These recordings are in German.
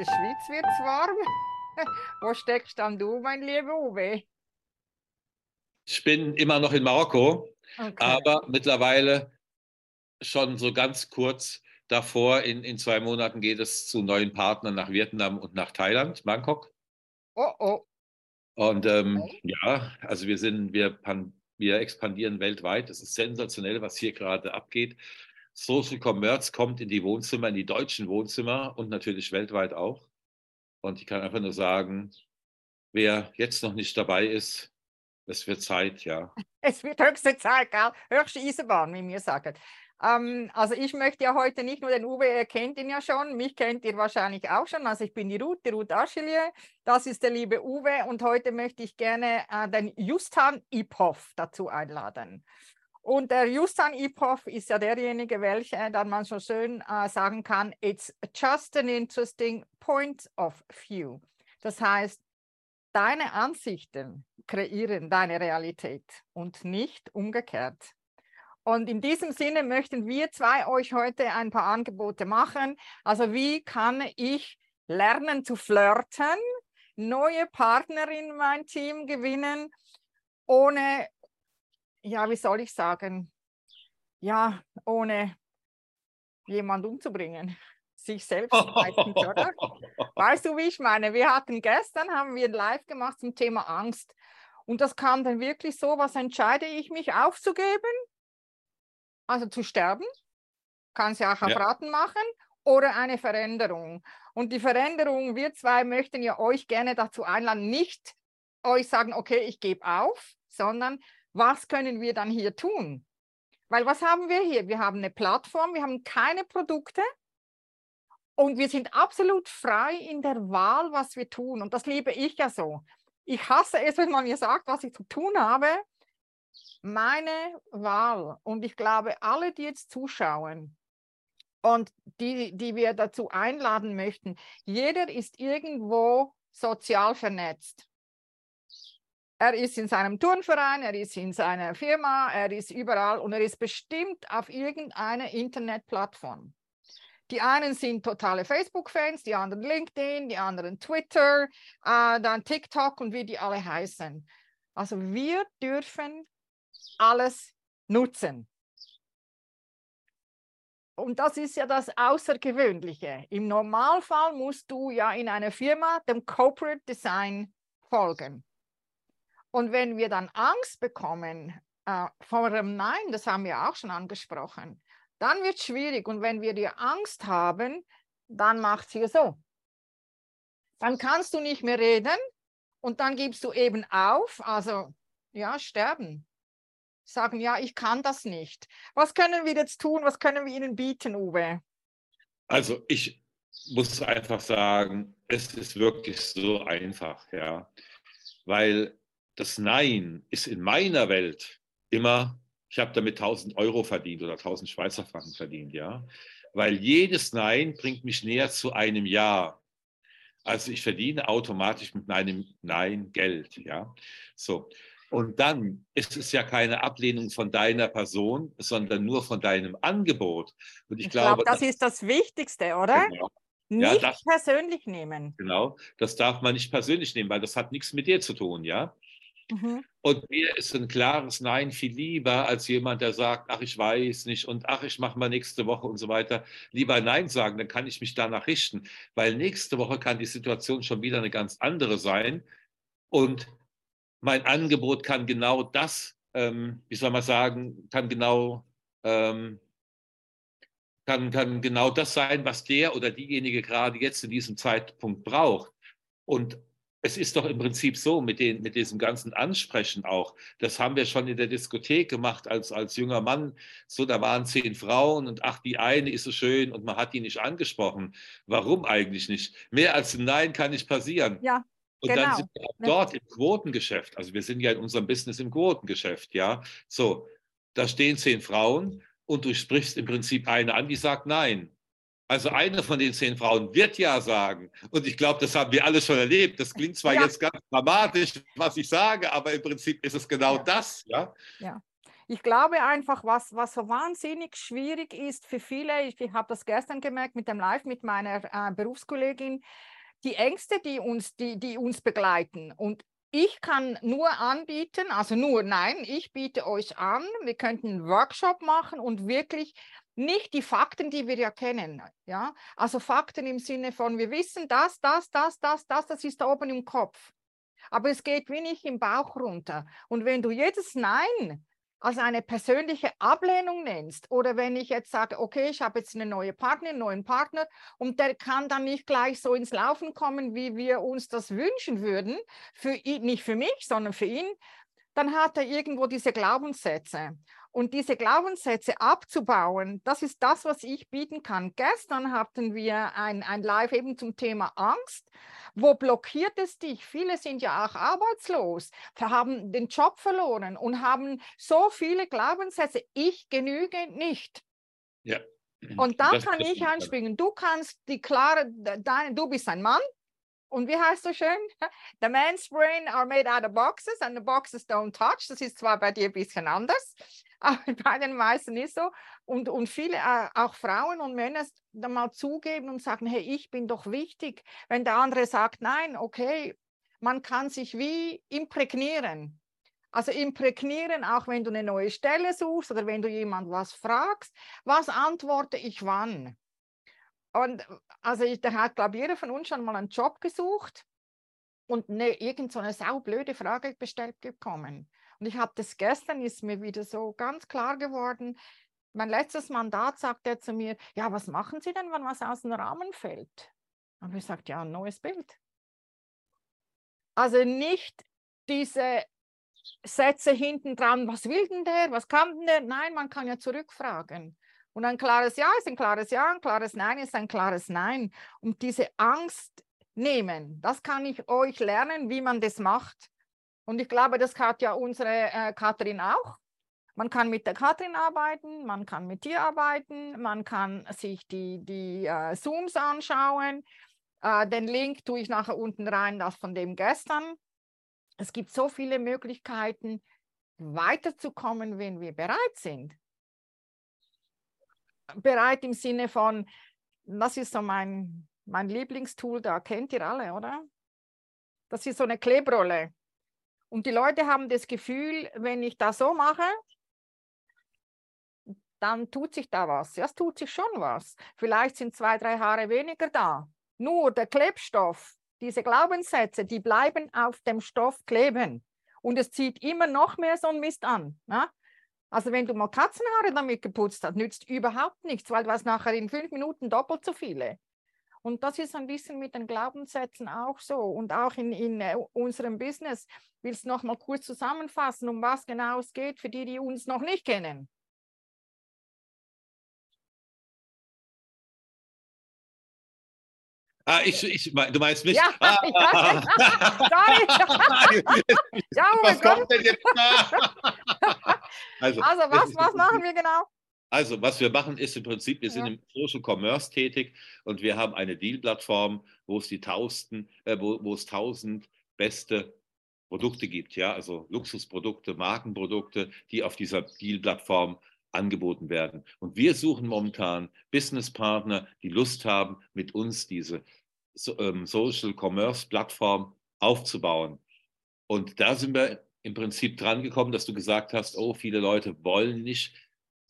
der Schweiz wird es warm. Wo steckst dann du, mein lieber Uwe? Ich bin immer noch in Marokko, Okay. aber mittlerweile schon so ganz kurz davor, in, in zwei Monaten geht es zu neuen Partnern nach Vietnam und nach Thailand, Bangkok. Oh, oh. Und ähm, Okay. ja, also wir sind, wir, wir expandieren weltweit. Es ist sensationell, was hier gerade abgeht. Social Commerce kommt in die Wohnzimmer, in die deutschen Wohnzimmer und natürlich weltweit auch. Und ich kann einfach nur sagen, wer jetzt noch nicht dabei ist, es wird Zeit, ja. Es wird höchste Zeit, gell? Höchste Eisenbahn, wie wir sagen. Ähm, also ich möchte ja heute nicht nur den Uwe, ihr kennt ihn ja schon, mich kennt ihr wahrscheinlich auch schon. Also ich bin die Ruth, die Ruth Aschelier, das ist der liebe Uwe und heute möchte ich gerne äh, den Justan Iphoff dazu einladen. Und der Justan Iphoff ist ja derjenige, welcher dann man so schön äh, sagen kann, it's just an interesting point of view. Das heißt, deine Ansichten kreieren deine Realität und nicht umgekehrt. Und in diesem Sinne möchten wir zwei euch heute ein paar Angebote machen. Also wie kann ich lernen zu flirten, neue Partner in mein Team gewinnen, ohne, ja, wie soll ich sagen, ja, ohne jemand umzubringen. Sich selbst meistens, oder? Weißt du, wie ich meine? Wir hatten gestern, haben wir ein live gemacht zum Thema Angst. Und das kam dann wirklich so, was entscheide ich mich aufzugeben? Also zu sterben, kann es ja auch auf Ja. Raten machen, oder eine Veränderung. Und die Veränderung, wir zwei möchten ja euch gerne dazu einladen, nicht euch sagen, okay, ich gebe auf, sondern was können wir dann hier tun? Weil was haben wir hier? Wir haben eine Plattform, wir haben keine Produkte und wir sind absolut frei in der Wahl, was wir tun. Und das liebe ich ja so. Ich hasse es, wenn man mir sagt, was ich zu tun habe. Meine Wahl. Und ich glaube, alle, die jetzt zuschauen und die, die wir dazu einladen möchten, jeder ist irgendwo sozial vernetzt. Er ist in seinem Turnverein, er ist in seiner Firma, er ist überall und er ist bestimmt auf irgendeiner Internetplattform. Die einen sind totale Facebook-Fans, die anderen LinkedIn, die anderen Twitter, äh, dann TikTok und wie die alle heißen. Also wir dürfen alles nutzen. Und das ist ja das Außergewöhnliche. Im Normalfall musst du ja in einer Firma dem Corporate Design folgen. Und wenn wir dann Angst bekommen äh, vor dem Nein, das haben wir auch schon angesprochen, dann wird es schwierig. Und wenn wir die Angst haben, dann macht es hier so. Dann kannst du nicht mehr reden und dann gibst du eben auf, also ja, sterben. Sagen, ja, ich kann das nicht. Was können wir jetzt tun? Was können wir ihnen bieten, Uwe? Also ich muss einfach sagen, es ist wirklich so einfach, ja. Weil das Nein ist in meiner Welt immer, ich habe damit 1000 Euro verdient oder 1000 Schweizer Franken verdient, ja. Weil jedes Nein bringt mich näher zu einem Ja. Also ich verdiene automatisch mit meinem Nein Geld, ja. So. Und dann ist es ja keine Ablehnung von deiner Person, sondern nur von deinem Angebot. Und ich, Ich glaube, glaube, das ist das Wichtigste, oder? genau, Ja, Nicht das- persönlich nehmen. Genau, das darf man nicht persönlich nehmen, weil das hat nichts mit dir zu tun, ja. Mhm. Und mir ist ein klares Nein viel lieber als jemand, der sagt, ach, ich weiß nicht und ach, ich mache mal nächste Woche und so weiter. Lieber Nein sagen, dann kann ich mich danach richten, weil nächste Woche kann die Situation schon wieder eine ganz andere sein und mein Angebot kann genau das, ähm, wie soll man sagen, kann genau ähm, kann, kann genau das sein, was der oder diejenige gerade jetzt in diesem Zeitpunkt braucht. Und es ist doch im Prinzip so mit, den, mit diesem ganzen Ansprechen auch. Das haben wir schon in der Diskothek gemacht als, als junger Mann. So, da waren zehn Frauen und ach, die eine ist so schön und man hat die nicht angesprochen. Warum eigentlich nicht? Mehr als ein Nein kann nicht passieren. Ja, Und Genau. dann sind wir auch dort im Quotengeschäft. Also wir sind ja in unserem Business im Quotengeschäft, ja. So, da stehen zehn Frauen und du sprichst im Prinzip eine an, die sagt nein. Also eine von den zehn Frauen wird ja sagen. Und ich glaube, das haben wir alle schon erlebt. Das klingt zwar Ja. jetzt ganz dramatisch, was ich sage, aber im Prinzip ist es genau Ja. das, ja. ich glaube einfach, was, was so wahnsinnig schwierig ist für viele, ich, ich habe das gestern gemerkt mit dem Live mit meiner äh, Berufskollegin, die Ängste, die uns, die, die uns begleiten. Und ich kann nur anbieten, also nur nein, ich biete euch an, wir könnten einen Workshop machen und wirklich nicht die Fakten, die wir ja kennen. Ja? Also Fakten im Sinne von, wir wissen das, das, das, das, das, das ist da oben im Kopf. Aber es geht wenig im Bauch runter. Und wenn du jedes Nein als eine persönliche Ablehnung nennst oder wenn ich jetzt sage, okay, ich habe jetzt eine neue Partnerin, einen neuen Partner und der kann dann nicht gleich so ins Laufen kommen, wie wir uns das wünschen würden, für ihn, nicht für mich, sondern für ihn, dann hat er irgendwo diese Glaubenssätze. Und diese Glaubenssätze abzubauen, das ist das, was ich bieten kann. Gestern hatten wir ein, ein Live eben zum Thema Angst. Wo blockiert es dich? Viele sind ja auch arbeitslos, haben den Job verloren und haben so viele Glaubenssätze. Ich genüge nicht. Ja. Und da kann ich einspringen. Du kannst die klare, deine, du bist ein Mann, und wie heißt so schön? The man's brain are made out of boxes and the boxes don't touch. Das ist zwar bei dir ein bisschen anders, aber bei den meisten ist so. Und, und viele, äh, auch Frauen und Männer, dann mal zugeben und sagen, hey, ich bin doch wichtig. Wenn der andere sagt, nein, okay, man kann sich wie imprägnieren. Also imprägnieren, auch wenn du eine neue Stelle suchst oder wenn du jemand was fragst, was antworte ich wann? Und also ich, da hat, glaube ich, jeder von uns schon mal einen Job gesucht und eine, irgend eine saublöde Frage bestellt bekommen. Und ich habe das gestern, ist mir wieder so ganz klar geworden. Mein letztes Mandat sagt er zu mir, ja, was machen Sie denn, wenn was aus dem Rahmen fällt? Und ich sagte, ja, ein neues Bild. Also nicht diese Sätze hinten dran, was will denn der, was kann denn der? Nein, man kann ja zurückfragen. Und ein klares Ja ist ein klares Ja, ein klares Nein ist ein klares Nein. Und diese Angst nehmen, das kann ich euch lernen, wie man das macht. Und ich glaube, das hat ja unsere äh, Katrin auch. Man kann mit der Katrin arbeiten, man kann mit dir arbeiten, man kann sich die, die äh, Zooms anschauen. Äh, den Link tue ich nachher unten rein, das von dem gestern. Es gibt so viele Möglichkeiten, weiterzukommen, wenn wir bereit sind bereit im Sinne von, das ist so mein, mein Lieblingstool, da kennt ihr alle, oder? Das ist so eine Klebrolle. Und die Leute haben das Gefühl, wenn ich das so mache, dann tut sich da was. Ja, es tut sich schon was. Vielleicht sind zwei, drei Haare weniger da. Nur der Klebstoff, diese Glaubenssätze, die bleiben auf dem Stoff kleben. Und es zieht immer noch mehr so ein Mist an. Ja? Also wenn du mal Katzenhaare damit geputzt hast, nützt überhaupt nichts, weil du hast nachher in fünf Minuten doppelt so viele. Und das ist ein bisschen mit den Glaubenssätzen auch so und auch in, in äh, unserem Business. Willst du noch mal kurz zusammenfassen, um was genau es geht, für die, die uns noch nicht kennen? Ah, ich, ich, du meinst mich? Ja, ah, ja, sorry. ja, was kommt denn jetzt Also, also was, was machen wir genau? Also, was wir machen, ist im Prinzip, wir sind ja. im Social Commerce tätig und wir haben eine Deal-Plattform, wo es die tausend, äh, wo, wo es tausend beste Produkte gibt, ja, also Luxusprodukte, Markenprodukte, die auf dieser Deal-Plattform angeboten werden. Und wir suchen momentan Businesspartner, die Lust haben, mit uns diese ähm, Social Commerce Plattform aufzubauen. Und da sind wir im Prinzip dran gekommen, dass du gesagt hast, oh, viele Leute wollen nicht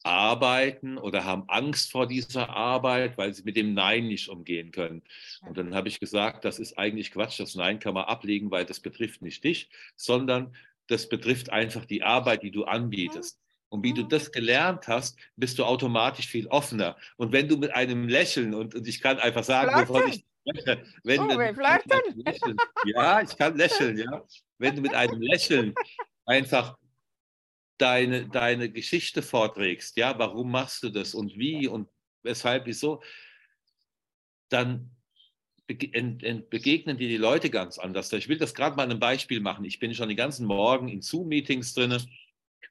arbeiten oder haben Angst vor dieser Arbeit, weil sie mit dem Nein nicht umgehen können. Und dann habe ich gesagt, das ist eigentlich Quatsch, das Nein kann man ablegen, weil das betrifft nicht dich, sondern das betrifft einfach die Arbeit, die du anbietest. Und wie du das gelernt hast, bist du automatisch viel offener. Und wenn du mit einem Lächeln, und, und ich kann einfach sagen, wovon ich spreche, wenn oh, du, lächeln, ja, ich kann lächeln, ja. Wenn du mit einem Lächeln einfach deine, deine Geschichte vorträgst, ja, warum machst du das und wie und weshalb, wieso, dann begegnen dir die Leute ganz anders. Ich will das gerade mal ein Beispiel machen. Ich bin schon den ganzen Morgen in Zoom-Meetings drin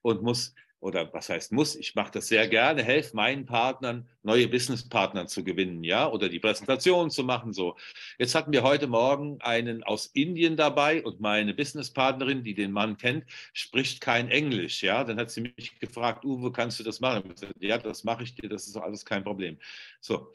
und muss oder was heißt muss, ich mache das sehr gerne, helfe meinen Partnern, neue Businesspartner zu gewinnen, ja, oder die Präsentation zu machen, so. Jetzt hatten wir heute Morgen einen aus Indien dabei und meine Businesspartnerin, die den Mann kennt, spricht kein Englisch, ja. Dann hat sie mich gefragt, Uwe, kannst du das machen? Gesagt, ja, das mache ich dir, das ist alles kein Problem. So,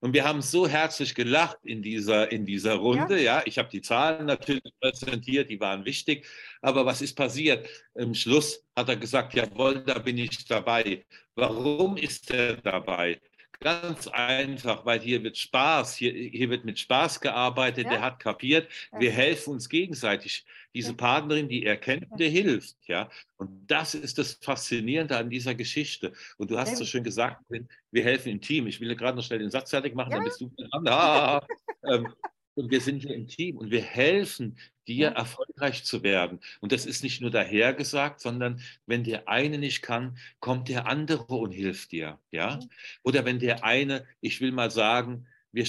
und wir haben so herzlich gelacht in dieser, in dieser Runde. Ja, ja ich habe die Zahlen natürlich präsentiert, die waren wichtig. Aber was ist passiert? Im Schluss hat er gesagt, jawohl, da bin ich dabei. Warum ist er dabei? Ganz einfach, weil hier wird Spaß, hier, hier wird mit Spaß gearbeitet, ja. der hat kapiert, ja. wir helfen uns gegenseitig. Diese Partnerin, die er kennt, der hilft, ja. Und das ist das Faszinierende an dieser Geschichte. Und du hast so schön gesagt, wir helfen im Team. Ich will gerade noch schnell den Satz fertig machen, dann bist du dran. Ah, ähm, und wir sind hier im Team und wir helfen dir, erfolgreich zu werden. Und das ist nicht nur dahergesagt, sondern wenn der eine nicht kann, kommt der andere und hilft dir. Ja? Oder wenn der eine, ich will mal sagen, wir,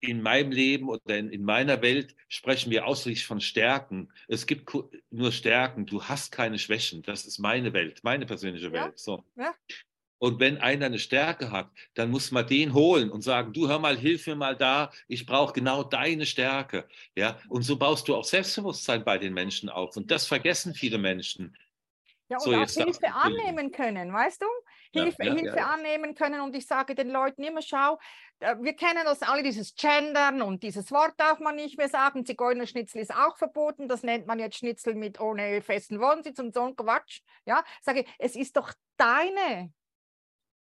in meinem Leben oder in, in, meiner Welt sprechen wir ausschließlich von Stärken. Es gibt nur Stärken. Du hast keine Schwächen. Das ist meine Welt, meine persönliche Welt. So. Ja. Und wenn einer eine Stärke hat, dann muss man den holen und sagen, du hör mal, hilf mir mal da, ich brauche genau deine Stärke. Ja, und so baust du auch Selbstbewusstsein bei den Menschen auf. Und das vergessen viele Menschen. Ja, und so, auch Hilfe annehmen können, weißt du? Hilfe, ja, ja, Hilfe ja, annehmen können. Und ich sage den Leuten immer, schau, äh, wir kennen das alle, dieses Gendern und dieses Wort darf man nicht mehr sagen. Zigeunerschnitzel ist auch verboten. Das nennt man jetzt Schnitzel mit ohne festen Wohnsitz und so ein Quatsch. Ja, sage ich, es ist doch deine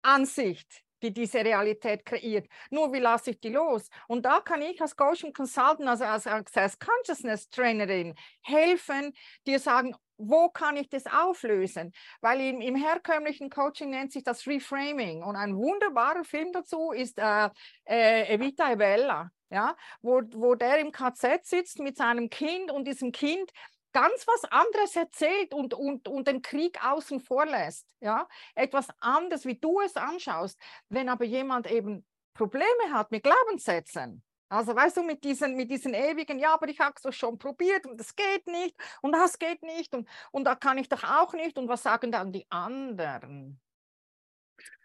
Ansicht, die diese Realität kreiert. Nur wie lasse ich die los? Und da kann ich als Coach und Consultant, also als, als Consciousness Trainerin helfen, dir sagen, wo kann ich das auflösen? Weil im, im, herkömmlichen Coaching nennt sich das Reframing. Und ein wunderbarer Film dazu ist äh, äh, Evita e ja? wo, wo der im KZ sitzt mit seinem Kind und diesem Kind ganz was anderes erzählt und, und, und den Krieg außen vor lässt. Ja? Etwas anderes, wie du es anschaust. Wenn aber jemand eben Probleme hat mit Glaubenssätzen, also weißt du, mit diesen, mit diesen ewigen, ja, aber ich habe es doch schon probiert und das geht nicht und das geht nicht und, und da kann ich doch auch nicht. Und was sagen dann die anderen?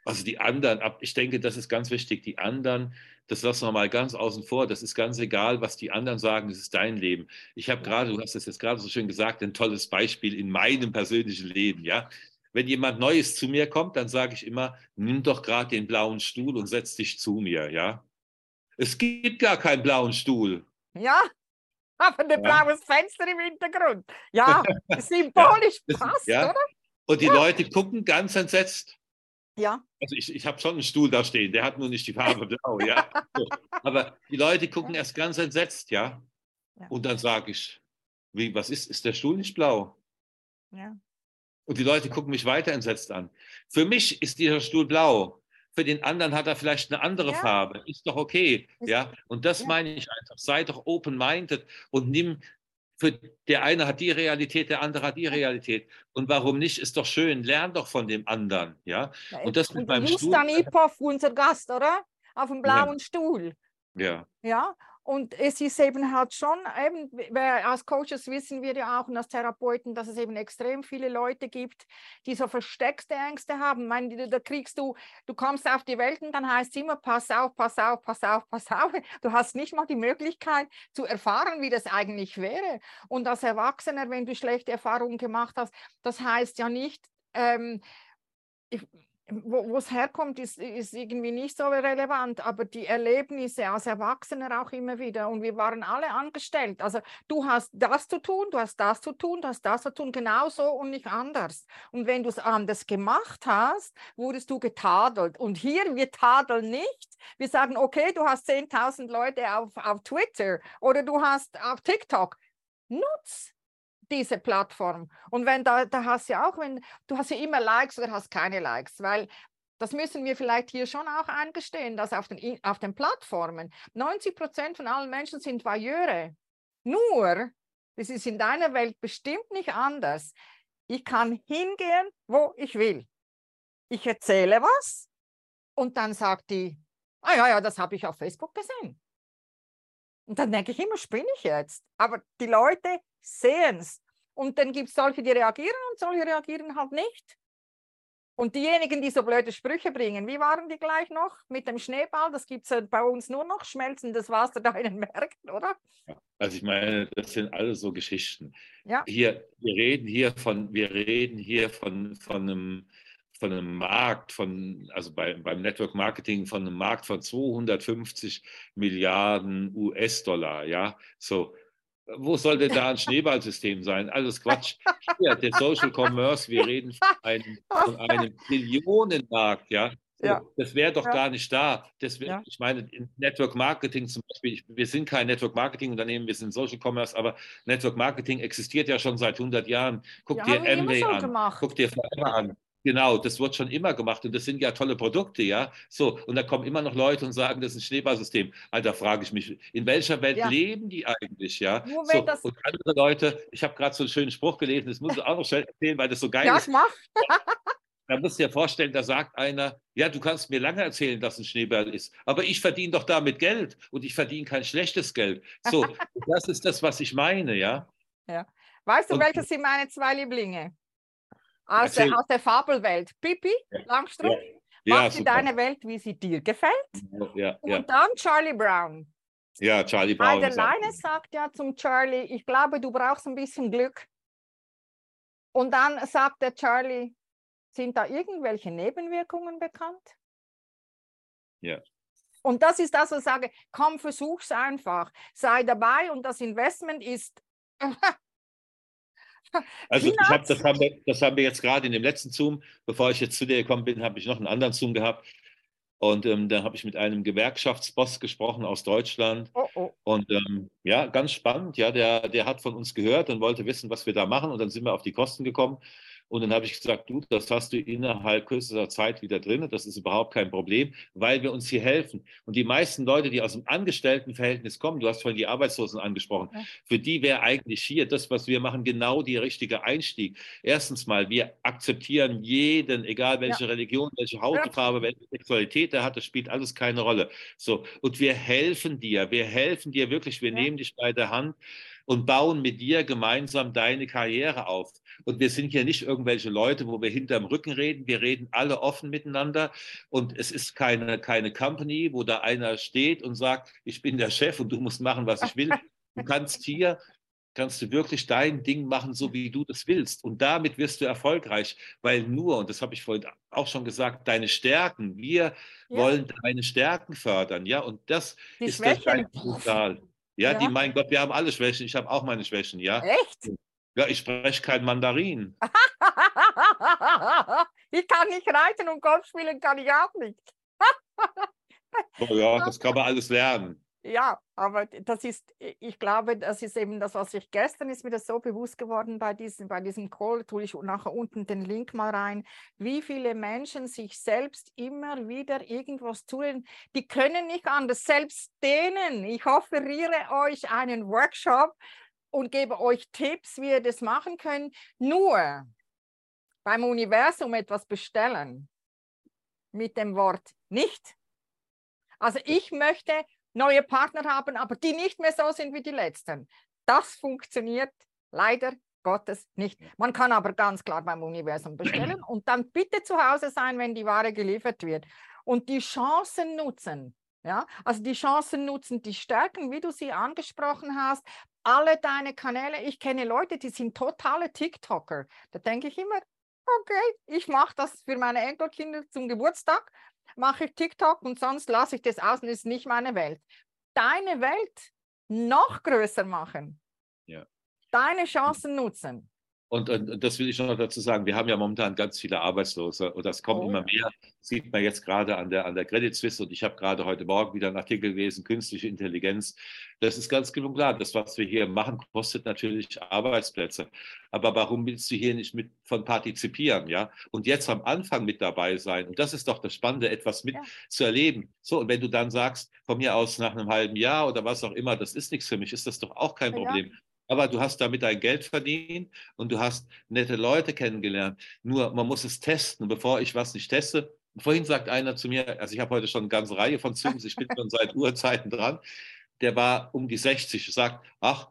Also die anderen, ich denke, das ist ganz wichtig, die anderen das lassen wir mal ganz außen vor. Das ist ganz egal, was die anderen sagen. Das ist dein Leben. Ich habe gerade, du hast es jetzt gerade so schön gesagt, ein tolles Beispiel in meinem persönlichen Leben. Ja, wenn jemand Neues zu mir kommt, dann sage ich immer: Nimm doch gerade den blauen Stuhl und setz dich zu mir. Ja, es gibt gar keinen blauen Stuhl. Ja, aber ein ja. blaues Fenster im Hintergrund. Ja, symbolisch ja. passt, ja. oder? Und die ja. Leute gucken ganz entsetzt. Ja. Also ich, ich habe schon einen Stuhl da stehen, der hat nur nicht die Farbe blau, ja. So. Aber die Leute gucken erst ganz entsetzt, ja. ja. Und dann sage ich, wie, was ist, ist der Stuhl nicht blau? Ja. Und die Leute gucken mich weiter entsetzt an. Für mich ist dieser Stuhl blau. Für den anderen hat er vielleicht eine andere ja. Farbe. Ist doch okay. Ist, ja. Und das ja. meine ich einfach. Sei doch open-minded und nimm für der eine hat die Realität, der andere hat die Realität. Und warum nicht? Ist doch schön. Lern doch von dem anderen. Ja. und das mit und meinem Stuhl. Justan Ipov, unser Gast, oder? Auf dem blauen ja. Stuhl. Ja. Ja. Und es ist eben halt schon, eben, als Coaches wissen wir ja auch und als Therapeuten, dass es eben extrem viele Leute gibt, die so versteckte Ängste haben. Ich meine, da kriegst du, du kommst auf die Welt und dann heißt es immer, pass auf, pass auf, pass auf, pass auf. Du hast nicht mal die Möglichkeit zu erfahren, wie das eigentlich wäre. Und als Erwachsener, wenn du schlechte Erfahrungen gemacht hast, das heißt ja nicht, ähm, ich, wo es herkommt, ist, ist irgendwie nicht so relevant, aber die Erlebnisse als Erwachsener auch immer wieder. Und wir waren alle angestellt. Also du hast das zu tun, du hast das zu tun, du hast das zu tun, genauso und nicht anders. Und wenn du es anders gemacht hast, wurdest du getadelt. Und hier, wir tadeln nicht. Wir sagen, okay, du hast 10.000 Leute auf, auf Twitter oder du hast auf TikTok. Nutz diese Plattform. Und wenn da, da hast ja auch, wenn du hast ja immer Likes oder hast keine Likes, weil das müssen wir vielleicht hier schon auch eingestehen, dass auf den, auf den Plattformen 90 Prozent von allen Menschen sind Voyeure. Nur, das ist in deiner Welt bestimmt nicht anders. Ich kann hingehen, wo ich will. Ich erzähle was und dann sagt die, ah ja, ja, das habe ich auf Facebook gesehen. Und dann denke ich immer, spinne ich jetzt. Aber die Leute sehen es. Und dann gibt es solche, die reagieren und solche reagieren halt nicht. Und diejenigen, die so blöde Sprüche bringen, wie waren die gleich noch mit dem Schneeball? Das gibt es bei uns nur noch, schmelzendes Wasser da in den Märkten, oder? Also ich meine, das sind alles so Geschichten. Ja. Hier, wir reden hier von, wir reden hier von, von einem von einem Markt von, also bei, beim Network Marketing von einem Markt von 250 Milliarden US-Dollar, ja, so, wo sollte da ein Schneeballsystem sein? Alles Quatsch. Hier, der Social Commerce, wir reden von einem, von einem Billionenmarkt, ja. Ja. Das wäre doch ja. gar nicht da. Das wär, ja. Ich meine, in Network Marketing zum Beispiel, ich, wir sind kein Network Marketing Unternehmen, wir sind Social Commerce, aber Network Marketing existiert ja schon seit 100 Jahren. Guck dir so an, gemacht. guck dir Forever an. Genau, das wird schon immer gemacht und das sind ja tolle Produkte, ja. So, und da kommen immer noch Leute und sagen, das ist ein Schneeballsystem. Alter, frage ich mich, in welcher Welt ja. leben die eigentlich, ja? So, und andere Leute, ich habe gerade so einen schönen Spruch gelesen, das muss ich auch noch schnell erzählen, weil das so geil ja, ist. Mach. da musst du dir vorstellen, da sagt einer, ja, du kannst mir lange erzählen, dass ein Schneeball ist, aber ich verdiene doch damit Geld und ich verdiene kein schlechtes Geld. So, das ist das, was ich meine, ja. Ja. Weißt du, und, welche sind meine zwei Lieblinge? Aus, der, aus der Fabelwelt. Pippi ja. Langstrumpf, ja. mach dir deine Welt, wie sie dir gefällt. Ja, Und dann Charlie Brown. Ja, Charlie Brown. Der Leine sagt ja zum Charlie, ich glaube, du brauchst ein bisschen Glück. Und dann sagt der Charlie, sind da irgendwelche Nebenwirkungen bekannt? Ja. Und das ist das, was ich sage, komm, versuch's einfach. Sei dabei und das Investment ist Also ich hab, das, haben wir, das haben wir jetzt gerade in dem letzten Zoom, bevor ich jetzt zu dir gekommen bin, habe ich noch einen anderen Zoom gehabt. Und ähm, da habe ich mit einem Gewerkschaftsboss gesprochen aus Deutschland. Oh, oh. Und ähm, ja, ganz spannend. Ja, der, der hat von uns gehört und wollte wissen, was wir da machen. Und dann sind wir auf die Kosten gekommen. Und dann habe ich gesagt, du, das hast du innerhalb kürzester Zeit wieder drin. Das ist überhaupt kein Problem, weil wir uns hier helfen. Und die meisten Leute, die aus dem Angestelltenverhältnis kommen, du hast vorhin die Arbeitslosen angesprochen, ja. für die wäre eigentlich hier das, was wir machen, genau der richtige Einstieg. Erstens mal, wir akzeptieren jeden, egal welche ja. Religion, welche Hautfarbe, welche Sexualität er hat, das spielt alles keine Rolle. So. Und wir helfen dir, wir helfen dir wirklich, wir ja. nehmen dich bei der Hand und bauen mit dir gemeinsam deine Karriere auf. Und wir sind hier nicht irgendwelche Leute, wo wir hinterm Rücken reden. Wir reden alle offen miteinander. Und es ist keine, keine Company, wo da einer steht und sagt, ich bin der Chef und du musst machen, was ich will. Du kannst hier kannst du wirklich dein Ding machen, so wie du das willst. Und damit wirst du erfolgreich, weil nur, und das habe ich vorhin auch schon gesagt, deine Stärken, wir ja. wollen deine Stärken fördern, ja, und das Die ist Schwächen. das Potenzial. Ja, ja, die, mein Gott, wir haben alle Schwächen. Ich habe auch meine Schwächen, ja. Echt? Ja, ich spreche kein Mandarin. ich kann nicht reiten und Golf spielen kann ich auch nicht. oh ja, das kann man alles lernen. Ja, aber das ist, ich glaube, das ist eben das, was ich gestern ist mir das so bewusst geworden bei diesem, bei diesem Call, tue ich nachher unten den Link mal rein, wie viele Menschen sich selbst immer wieder irgendwas tun, die können nicht anders, selbst denen. Ich offeriere euch einen Workshop und gebe euch Tipps, wie ihr das machen könnt. Nur beim Universum etwas bestellen mit dem Wort nicht. Also ich möchte neue Partner haben, aber die nicht mehr so sind wie die letzten. Das funktioniert leider Gottes nicht. Man kann aber ganz klar beim Universum bestellen und dann bitte zu Hause sein, wenn die Ware geliefert wird. Und die Chancen nutzen. Ja, also die Chancen nutzen, die Stärken, wie du sie angesprochen hast, alle deine Kanäle. Ich kenne Leute, die sind totale TikToker. Da denke ich immer, okay, ich mache das für meine Enkelkinder zum Geburtstag mache ich TikTok und sonst lasse ich das aus und ist nicht meine Welt. Deine Welt noch größer machen. Ja. Deine Chancen nutzen. Und, und, das will ich noch dazu sagen, wir haben ja momentan ganz viele Arbeitslose und das kommt oh. immer mehr. Das sieht man jetzt gerade an der, an der Credit Suisse und ich habe gerade heute Morgen wieder einen Artikel gelesen, künstliche Intelligenz. Das ist ganz genug klar. Das, was wir hier machen, kostet natürlich Arbeitsplätze. Aber warum willst du hier nicht mit von partizipieren? Ja? Und jetzt am Anfang mit dabei sein. Und das ist doch das Spannende, etwas mit ja. zu erleben. So, und wenn du dann sagst, von mir aus nach einem halben Jahr oder was auch immer, das ist nichts für mich, ist das doch auch kein ja. Problem aber du hast damit dein Geld verdient und du hast nette Leute kennengelernt. Nur man muss es testen. bevor ich was nicht teste, vorhin sagt einer zu mir, also ich habe heute schon eine ganze Reihe von Zooms, ich bin schon seit Urzeiten dran, der war um die 60, sagt, ach,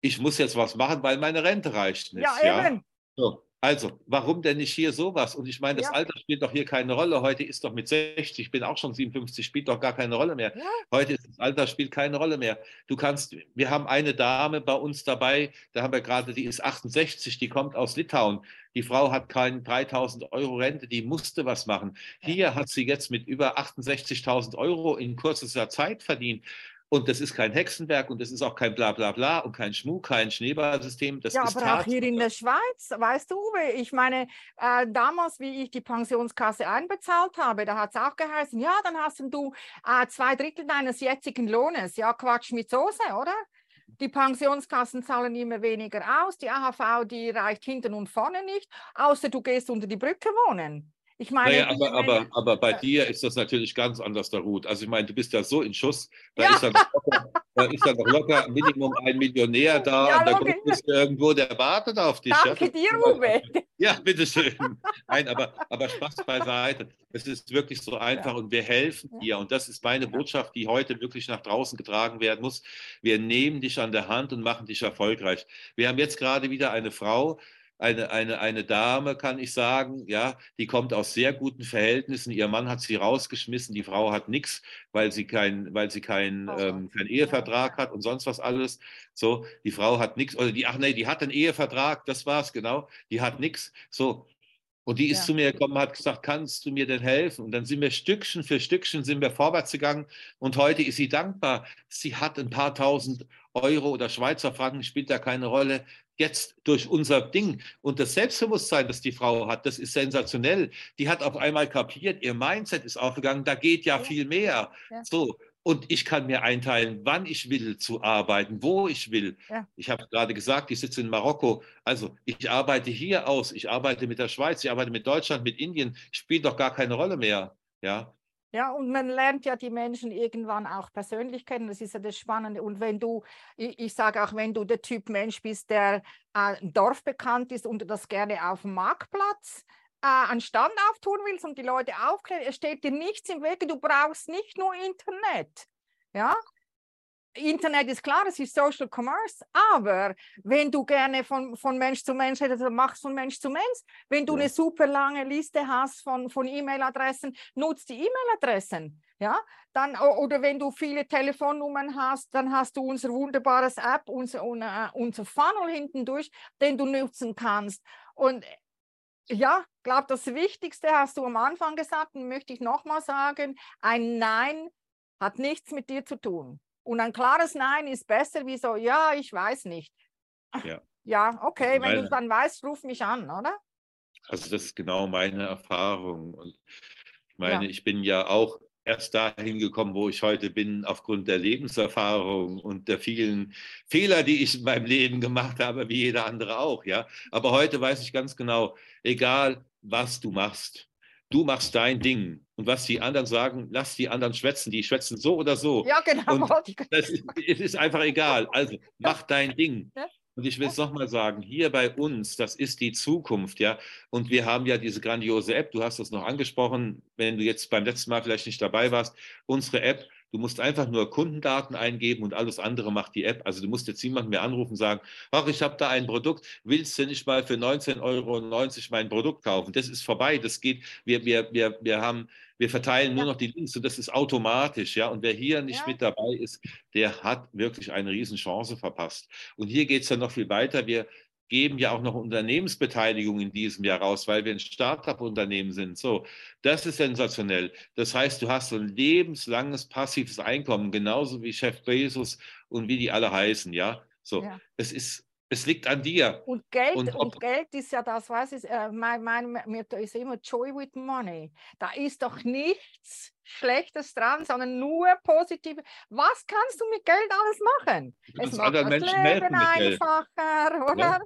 ich muss jetzt was machen, weil meine Rente reicht nicht. Ja, eben. Ja? So. Also, warum denn nicht hier sowas? Und ich meine, das Ja. Alter spielt doch hier keine Rolle. Heute ist doch mit 60, ich bin auch schon 57, spielt doch gar keine Rolle mehr. Ja. Heute ist das Alter spielt keine Rolle mehr. Du kannst, wir haben eine Dame bei uns dabei, da haben wir gerade, die ist 68, die kommt aus Litauen. Die Frau hat keinen 3000 Euro Rente, die musste was machen. Hier hat sie jetzt mit über 68.000 Euro in kürzester Zeit verdient. Und das ist kein Hexenwerk und das ist auch kein Blablabla und kein Schmuck, kein Schneeballsystem. Das ja, ist aber auch hier in der Schweiz, weißt du, Uwe, ich meine, äh, damals, wie ich die Pensionskasse einbezahlt habe, da hat es auch geheißen, ja, dann hast du äh, zwei Drittel deines jetzigen Lohnes. Ja, Quatsch mit Soße, oder? Die Pensionskassen zahlen immer weniger aus, die AHV, die reicht hinten und vorne nicht, außer du gehst unter die Brücke wohnen. Ich meine, Naja, aber, aber, aber bei dir ist das natürlich ganz anders, der Ruth. Also ich meine, du bist ja so in Schuss, da, Ja. ist, noch locker, da ist noch locker Minimum ein Millionär da Ja, der logisch. Grundliste irgendwo, der wartet auf dich. danke ja. dir, Uwe. Ja, bitteschön. Nein, aber, aber Spaß beiseite. Es ist wirklich so einfach und wir helfen dir. Und das ist meine Botschaft, die heute wirklich nach draußen getragen werden muss. Wir nehmen dich an der Hand und machen dich erfolgreich. Wir haben jetzt gerade wieder eine Frau, eine, eine, eine Dame, kann ich sagen, ja, die kommt aus sehr guten Verhältnissen. Ihr Mann hat sie rausgeschmissen, die Frau hat nichts, weil sie keinen weil sie kein, Oh ähm, keinen Ehevertrag hat und sonst was alles. So, die Frau hat nichts, oder die, ach nee, die hat einen Ehevertrag, das war's, genau, die hat nichts. So. Und die ist Ja. zu mir gekommen, hat gesagt, kannst du mir denn helfen? Und dann sind wir Stückchen für Stückchen sind wir vorwärts gegangen. Und heute ist sie dankbar. Sie hat ein paar tausend Euro oder Schweizer Franken, spielt da keine Rolle. Jetzt durch unser Ding und das Selbstbewusstsein, das die Frau hat, das ist sensationell. Die hat auf einmal kapiert, ihr Mindset ist aufgegangen, da geht ja Ja. viel mehr. Ja. So. Und ich kann mir einteilen, wann ich will zu arbeiten, wo ich will. Ja. Ich habe gerade gesagt, ich sitze in Marokko. Also ich arbeite hier aus, ich arbeite mit der Schweiz, ich arbeite mit Deutschland, mit Indien. Spielt doch gar keine Rolle mehr. Ja, Ja, und man lernt ja die Menschen irgendwann auch persönlich kennen. Das ist ja das Spannende. Und wenn du, ich, ich sage auch, wenn du der Typ Mensch bist, der äh, dorfbekannt ist und das gerne auf dem Marktplatz äh, einen Stand auftun willst und die Leute aufklären, es steht dir nichts im Wege. Du brauchst nicht nur Internet. Ja, Internet ist klar, es ist Social Commerce, aber wenn du gerne von, von Mensch zu Mensch redest, dann machst von Mensch zu Mensch. Wenn du Ja. eine super lange Liste hast von, von E-Mail-Adressen, nutzt die E-Mail-Adressen. Ja, dann, oder wenn du viele Telefonnummern hast, dann hast du unser wunderbares App, unser, unser, unser Funnel hinten durch, den du nutzen kannst. Und ja, ich glaube, das Wichtigste hast du am Anfang gesagt und möchte ich nochmal sagen, ein Nein hat nichts mit dir zu tun. Und ein klares Nein ist besser wie so, ja, ich weiß nicht. Ja. Ja, okay, wenn du dann weißt, ruf mich an, oder? also das ist genau meine Erfahrung. Und ich meine, Ja. ich bin ja auch erst dahin gekommen, wo ich heute bin, aufgrund der Lebenserfahrung und der vielen Fehler, die ich in meinem Leben gemacht habe, wie jeder andere auch, ja. Aber heute weiß ich ganz genau, egal was du machst, du machst dein Ding. Und was die anderen sagen, lass die anderen schwätzen, die schwätzen so oder so. Ja, genau. Das ist, es ist einfach egal. Also mach dein Ding. Und ich will es nochmal sagen, hier bei uns, das ist die Zukunft, ja. Und wir haben ja diese grandiose App, du hast das noch angesprochen, wenn du jetzt beim letzten Mal vielleicht nicht dabei warst, unsere App, du musst einfach nur Kundendaten eingeben und alles andere macht die App. Also du musst jetzt niemanden mehr anrufen und sagen, ach, ich habe da ein Produkt, willst du nicht mal für 19,90 Euro mein Produkt kaufen? Das ist vorbei, das geht, wir, wir, wir, wir haben, wir verteilen nur Ja. noch die Links und das ist automatisch, ja. Und wer hier nicht Ja. mit dabei ist, der hat wirklich eine Riesenchance verpasst. Und hier geht es dann noch viel weiter. Wir geben ja auch noch Unternehmensbeteiligung in diesem Jahr raus, weil wir ein Start-up-Unternehmen sind. So, das ist sensationell. Das heißt, du hast so ein lebenslanges passives Einkommen, genauso wie Chef Bezos und wie die alle heißen, ja. So, Ja. es ist, es liegt an dir. Und Geld, Und und, Geld ist ja das, was ist, äh, mein, mein, mir ist immer Joy with Money. Da ist doch nichts Schlechtes dran, sondern nur positive. Was kannst du mit Geld alles machen? Du Es macht anderen das Menschen Leben einfacher, oder?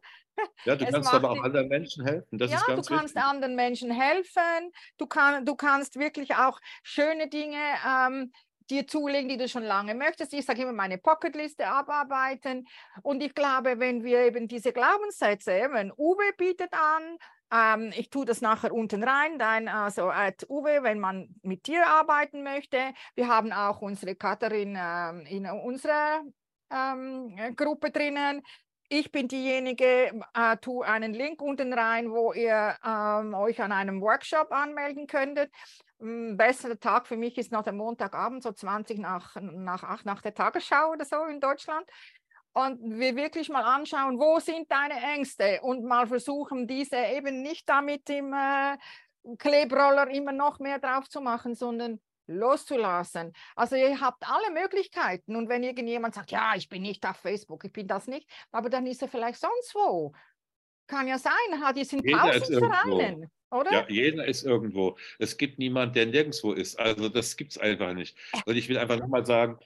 Ja, du Es kannst aber auch anderen Menschen helfen. Das ja, ist du ganz kannst wichtig. anderen Menschen helfen. Du, kann, du kannst wirklich auch schöne Dinge ähm, dir zulegen, die du schon lange möchtest. Ich sage immer, meine Pocketliste abarbeiten. Und ich glaube, wenn wir eben diese Glaubenssätze, eben, Uwe bietet an, ähm, ich tue das nachher unten rein, dein, also at Uwe, wenn man mit dir arbeiten möchte. Wir haben auch unsere Katharin ähm, in unserer ähm, Gruppe drinnen. ich bin diejenige, äh, tue einen Link unten rein, wo ihr ähm, euch an einem Workshop anmelden könntet. Ein besserer Tag für mich ist noch der Montagabend, so 20 nach, nach 8 nach der Tagesschau oder so in Deutschland. Und wir wirklich mal anschauen, wo sind deine Ängste und mal versuchen, diese eben nicht damit im äh, Klebroller immer noch mehr drauf zu machen, sondern loszulassen. Also ihr habt alle Möglichkeiten und wenn irgendjemand sagt, ja, ich bin nicht auf Facebook, ich bin das nicht, aber dann ist er vielleicht sonst wo. Kann ja sein, die sind tausend Vereinen. Oder? Ja, jeder ist irgendwo. Es gibt niemanden, der nirgendwo ist. Also das gibt es einfach nicht. Und ich will einfach nochmal sagen,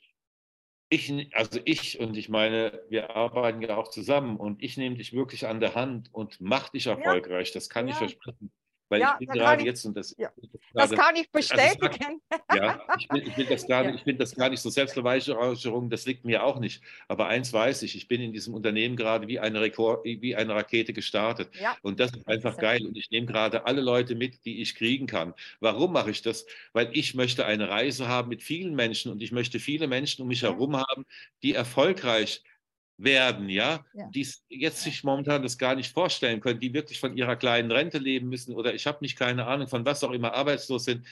ich, also ich und ich meine, wir arbeiten ja auch zusammen und ich nehme dich wirklich an der Hand und mach dich erfolgreich. Das kann ja. ich versprechen. Weil ja, ich bin gerade jetzt und das. Ja, das kann ich bestätigen. Also ja, ich ich will, das gar nicht, ich finde das gar nicht so Selbstverweigerung, das liegt mir auch nicht. Aber eins weiß ich, ich bin in diesem Unternehmen gerade wie eine, Rekord, wie eine Rakete gestartet. Ja. Und das ist einfach das ist geil. Und ich nehme gerade alle Leute mit, die ich kriegen kann. Warum mache ich das? Weil ich möchte eine Reise haben mit vielen Menschen und ich möchte viele Menschen um mich herum haben, die erfolgreich sind werden, ja, ja. die jetzt sich momentan das gar nicht vorstellen können, die wirklich von ihrer kleinen Rente leben müssen oder ich habe nicht keine Ahnung von was auch immer arbeitslos sind,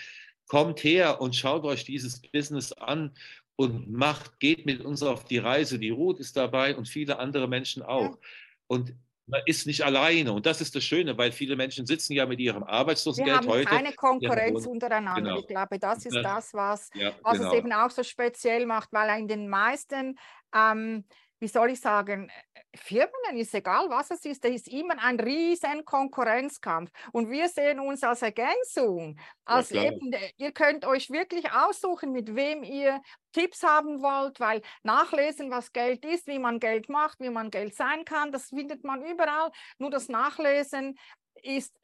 kommt her und schaut euch dieses Business an und macht, geht mit uns auf die Reise. Die Ruth ist dabei und viele andere Menschen auch. Und man ist nicht alleine. Und das ist das Schöne, weil viele Menschen sitzen ja mit ihrem Arbeitslosengeld heute. Wir haben keine Konkurrenz untereinander. Genau. Ich glaube, das ist das, was, ja, was genau. es eben auch so speziell macht, weil in den meisten ähm, wie soll ich sagen, Firmen ist egal, was es ist, da ist immer ein riesen Konkurrenzkampf. Und wir sehen uns als Ergänzung. Als ja, eben, ihr könnt euch wirklich aussuchen, mit wem ihr Tipps haben wollt, weil nachlesen, was Geld ist, wie man Geld macht, wie man Geld sein kann, das findet man überall. Nur das Nachlesen ist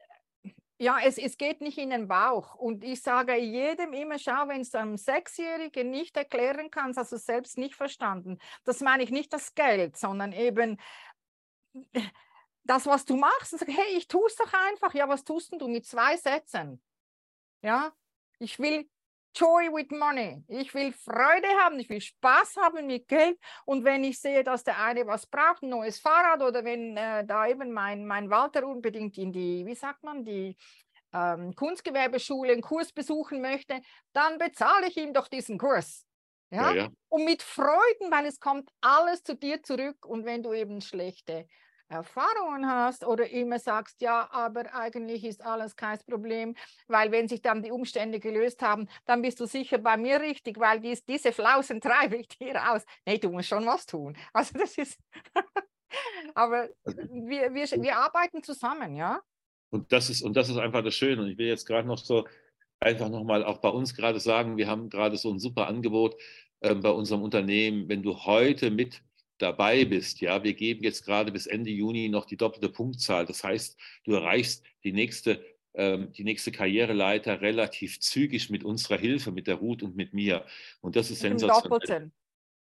ja, es, es geht nicht in den Bauch. Und ich sage jedem immer, schau, wenn es einem Sechsjährigen nicht erklären kannst, hast du es selbst nicht verstanden. Das meine ich nicht das Geld, sondern eben das, was du machst. Und sag, hey, ich tue es doch einfach. Ja, was tust du mit zwei Sätzen? Ja, ich will Joy with Money. Ich will Freude haben, ich will Spaß haben mit Geld. Und wenn ich sehe, dass der eine was braucht, ein neues Fahrrad oder wenn äh, da eben mein, mein Walter unbedingt in die, wie sagt man, die ähm, Kunstgewerbeschule einen Kurs besuchen möchte, dann bezahle ich ihm doch diesen Kurs. Ja? ja, ja? Und mit Freuden, weil es kommt alles zu dir zurück. Und wenn du eben schlechte Erfahrungen hast oder immer sagst, ja, aber eigentlich ist alles kein Problem, weil wenn sich dann die Umstände gelöst haben, dann bist du sicher bei mir richtig, weil dies, diese Flausen treibe ich dir aus. Nee, du musst schon was tun. Also das ist, aber also wir, wir, wir arbeiten zusammen, ja. Und das ist, und das ist einfach das Schöne. Und ich will jetzt gerade noch so einfach nochmal auch bei uns gerade sagen, wir haben gerade so ein super Angebot äh, bei unserem Unternehmen. Wenn du heute mit dabei bist. Ja, wir geben jetzt gerade bis Ende Juni noch die doppelte Punktzahl. Das heißt, du erreichst die nächste, ähm, die nächste Karriereleiter relativ zügig mit unserer Hilfe, mit der Ruth und mit mir. Und das ist sensationell.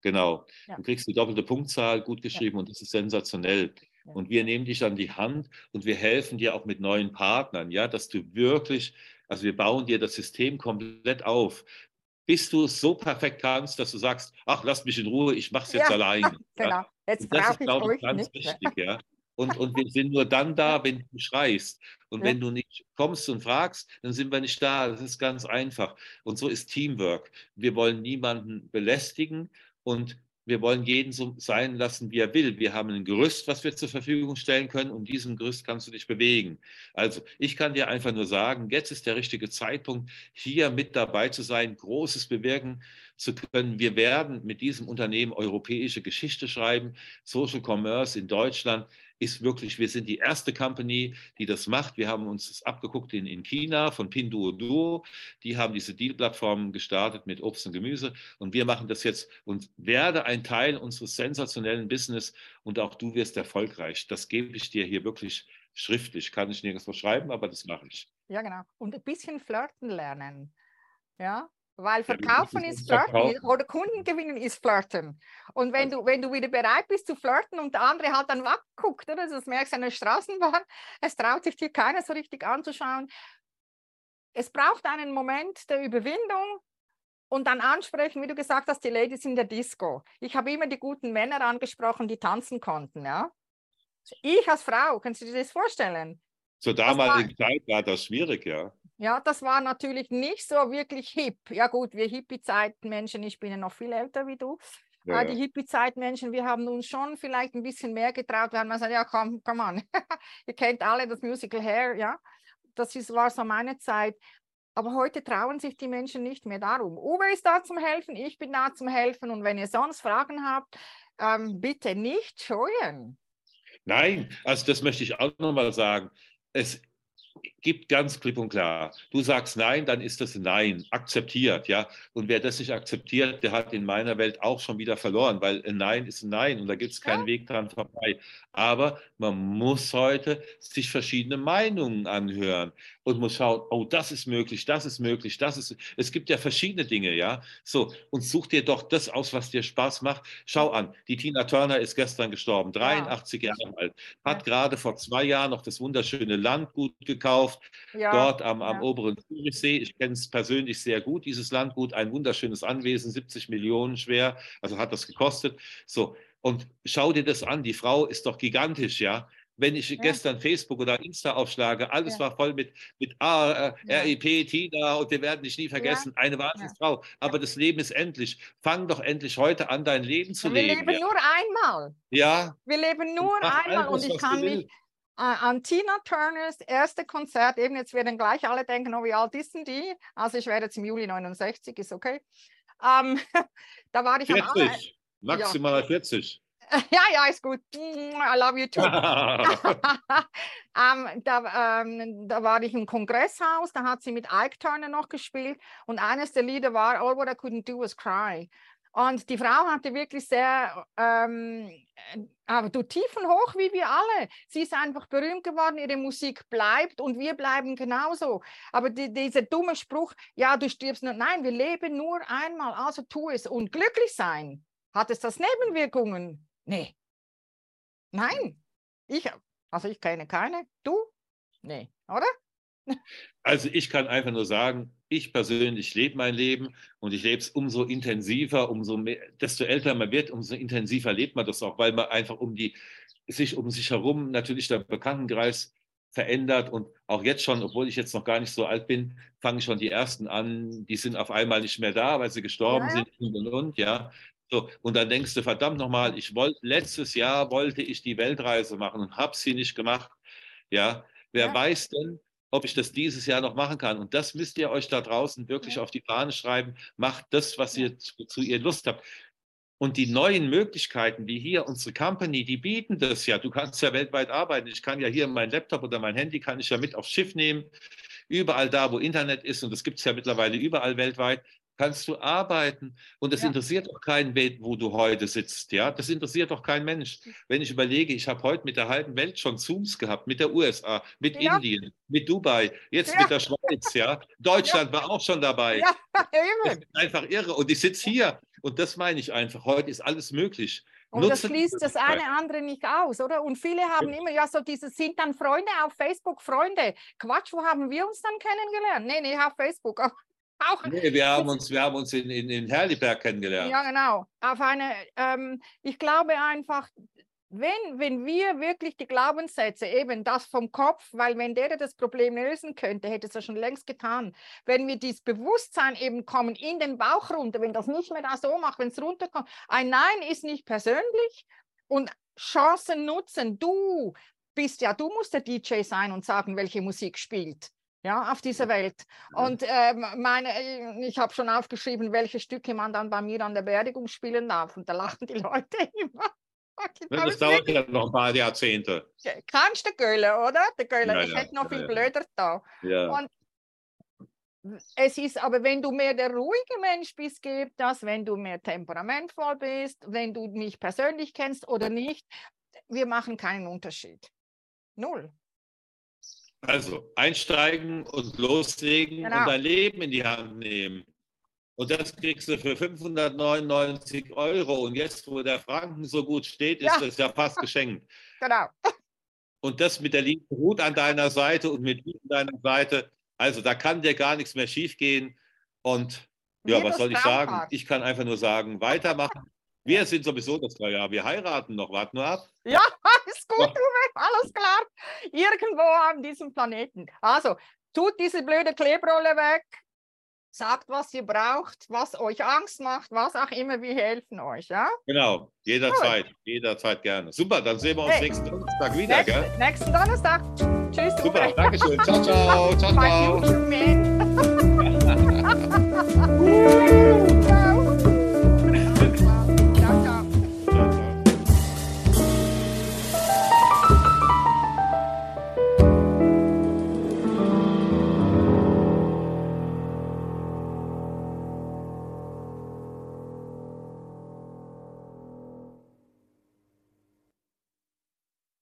Genau. Ja. Du kriegst die doppelte Punktzahl gut geschrieben ja. und das ist sensationell. Ja. Und wir nehmen dich an die Hand und wir helfen dir auch mit neuen Partnern, ja, dass du wirklich, also wir bauen dir das System komplett auf bis du es so perfekt kannst, dass du sagst, ach, lass mich in Ruhe, ich mache es jetzt ja, alleine. Genau, jetzt brauche ich glaube ich, ganz nicht. wichtig, ja. Und, und wir sind nur dann da, wenn du schreist. Und ja. wenn du nicht kommst und fragst, dann sind wir nicht da. Das ist ganz einfach. Und so ist Teamwork. Wir wollen niemanden belästigen und wir wollen jeden so sein lassen, wie er will. Wir haben ein Gerüst, was wir zur Verfügung stellen können und diesem Gerüst kannst du dich bewegen. Also ich kann dir einfach nur sagen, jetzt ist der richtige Zeitpunkt, hier mit dabei zu sein, Großes bewirken zu können. Wir werden mit diesem Unternehmen europäische Geschichte schreiben, Social Commerce in Deutschland ist wirklich, wir sind die erste Company, die das macht. Wir haben uns das abgeguckt in, in China von Pinduoduo. Die haben diese Deal-Plattform gestartet mit Obst und Gemüse und wir machen das jetzt und werde ein Teil unseres sensationellen Business und auch du wirst erfolgreich. Das gebe ich dir hier wirklich schriftlich. Kann ich nirgends schreiben, aber das mache ich. Ja, genau. Und ein bisschen flirten lernen. Ja, weil Verkaufen ist Flirten oder Kunden gewinnen ist Flirten. Und wenn du, wenn du wieder bereit bist zu flirten und der andere halt dann wegguckt, oder? das merkst du an der Straßenbahn, es traut sich dir keiner so richtig anzuschauen. Es braucht einen Moment der Überwindung und dann ansprechen, wie du gesagt hast, die Ladies in der Disco. Ich habe immer die guten Männer angesprochen, die tanzen konnten, ja. Ich als Frau, kannst du dir das vorstellen? Zur damaligen war, Zeit war das schwierig, ja. Ja, das war natürlich nicht so wirklich hip. Ja gut, wir Hippie-Zeitmenschen, ich bin ja noch viel älter wie du, ja, die Hippie-Zeitmenschen, wir haben uns schon vielleicht ein bisschen mehr getraut. Wir haben gesagt, ja komm, komm an, ihr kennt alle das Musical Hair, ja. Das ist, war so meine Zeit. Aber heute trauen sich die Menschen nicht mehr darum. Uwe ist da zum Helfen, ich bin da zum Helfen. Und wenn ihr sonst Fragen habt, ähm, bitte nicht scheuen. Nein, also das möchte ich auch nochmal sagen. Es gibt ganz klipp und klar. Du sagst Nein, dann ist das Nein, akzeptiert, ja. Und wer das nicht akzeptiert, der hat in meiner Welt auch schon wieder verloren, weil ein Nein ist ein Nein und da gibt es keinen ja. Weg dran vorbei. Aber man muss heute sich verschiedene Meinungen anhören und muss schauen, oh, das ist möglich, das ist möglich, das ist. Es gibt ja verschiedene Dinge, ja. So, und such dir doch das aus, was dir Spaß macht. Schau an, die Tina Turner ist gestern gestorben, 83 ja. Jahre alt, hat ja. gerade vor zwei Jahren noch das wunderschöne Landgut gekauft, ja. dort am, am oberen Zürichsee. Ich kenne es persönlich sehr gut, dieses Landgut, ein wunderschönes Anwesen, 70 Millionen schwer, also hat das gekostet. So, und schau dir das an, die Frau ist doch gigantisch, ja wenn ich ja. gestern Facebook oder Insta aufschlage, alles ja. war voll mit, mit A, äh, RIP, Tina und wir werden dich nie vergessen. Eine Wahnsinnsfrau. Aber das Leben ist endlich. Fang doch endlich heute an, dein Leben zu wir leben. Wir leben nur einmal. Ja. Wir leben nur einmal und ich kann mich an Tina Turners erste Konzert, eben jetzt werden gleich alle denken, oh, wie alt ist denn die? Also ich werde jetzt im Juli 69, ist okay. Ähm, da war ich 40, maximal ja. 40. Ja, ja, ist gut. I love you too. ähm, da, ähm, da war ich im Kongresshaus, da hat sie mit Ike Turner noch gespielt und eines der Lieder war All What I Couldn't Do Was Cry. Und die Frau hatte wirklich sehr, ähm, aber du tief und hoch wie wir alle. Sie ist einfach berühmt geworden, ihre Musik bleibt und wir bleiben genauso. Aber die, dieser dumme Spruch, ja, du stirbst nur, nein, wir leben nur einmal, also tu es und glücklich sein. Hat es das Nebenwirkungen? Nee. Nein. Ich, also ich kenne keine. Du? Nee, oder? Also ich kann einfach nur sagen, ich persönlich lebe mein Leben und ich lebe es umso intensiver, umso mehr, desto älter man wird, umso intensiver lebt man das auch, weil man einfach um die, sich um sich herum natürlich der Bekanntenkreis verändert und auch jetzt schon, obwohl ich jetzt noch gar nicht so alt bin, fangen schon die ersten an, die sind auf einmal nicht mehr da, weil sie gestorben ja. sind und und und, ja. So, und dann denkst du, verdammt nochmal, ich wollte, letztes Jahr wollte ich die Weltreise machen und habe sie nicht gemacht. Ja, wer ja. weiß denn, ob ich das dieses Jahr noch machen kann. Und das müsst ihr euch da draußen wirklich ja. auf die Fahne schreiben. Macht das, was ihr zu, zu ihr Lust habt. Und die neuen Möglichkeiten, wie hier unsere Company, die bieten das ja. Du kannst ja weltweit arbeiten. Ich kann ja hier mein Laptop oder mein Handy kann ich ja mit aufs Schiff nehmen. Überall da, wo Internet ist, und das gibt es ja mittlerweile überall weltweit, kannst du arbeiten. Und das ja. interessiert doch keinen, wo du heute sitzt. Ja, das interessiert doch kein Mensch. Wenn ich überlege, ich habe heute mit der halben Welt schon Zooms gehabt, mit der USA, mit ja. Indien, mit Dubai, jetzt ja. mit der Schweiz. Ja, Deutschland war auch schon dabei. Ja, das ist einfach irre. Und ich sitze hier. Und das meine ich einfach. Heute ist alles möglich. Und das schließt das eine andere nicht aus, oder? Und viele haben immer, ja, so dieses sind dann Freunde auf Facebook, Freunde. Quatsch, wo haben wir uns dann kennengelernt? Nee, nee, auf Facebook auch. Nee, wir haben uns, wir haben uns in, in, in Herliberg kennengelernt. Ja, genau. Auf eine, ähm, ich glaube einfach, wenn, wenn wir wirklich die Glaubenssätze, eben das vom Kopf, weil wenn der das Problem lösen könnte, hätte es ja schon längst getan. Wenn wir dieses Bewusstsein eben kommen in den Bauch runter, wenn das nicht mehr da so macht, wenn es runterkommt, ein Nein ist nicht persönlich und Chancen nutzen. Du bist ja, du musst der DJ sein und sagen, welche Musik spielt ja, auf dieser Welt. Und ähm, meine, äh, ich habe schon aufgeschrieben, welche Stücke man dann bei mir an der Beerdigung spielen darf. Und da lachen die Leute immer. Das dauert ja noch ein paar Jahrzehnte. Kannst du Göhle, oder? Der Göhle, ja, ich ja, hätte noch viel blöder da. Und es ist aber, wenn du mehr der ruhige Mensch bist, gibt das, wenn du mehr temperamentvoll bist, wenn du mich persönlich kennst oder nicht, wir machen keinen Unterschied. Null. Also einsteigen und loslegen genau. und dein Leben in die Hand nehmen. Und das kriegst du für 599 Euro. Und jetzt, wo der Franken so gut steht, ist ja. das ja fast geschenkt. Genau. Und das mit der linken Hut an deiner Seite und mit an deiner Seite. Also da kann dir gar nichts mehr schiefgehen. Und ja, was soll ich sagen? Ich kann einfach nur sagen, weitermachen. Wir sind sowieso das neue Jahr. Wir heiraten noch. Warten nur ab. Ja, ist gut, Uwe. Alles klar. Irgendwo an diesem Planeten. Also, tut diese blöde Klebrolle weg. Sagt, was ihr braucht, was euch Angst macht, was auch immer. Wir helfen euch. Ja? Genau. Jederzeit. Gut. Jederzeit gerne. Super. Dann sehen wir uns hey. nächsten Donnerstag wieder. Nächsten, gell? nächsten Donnerstag. Tschüss. Super. Uwe. Dankeschön. Ciao, ciao. Ciao, ciao.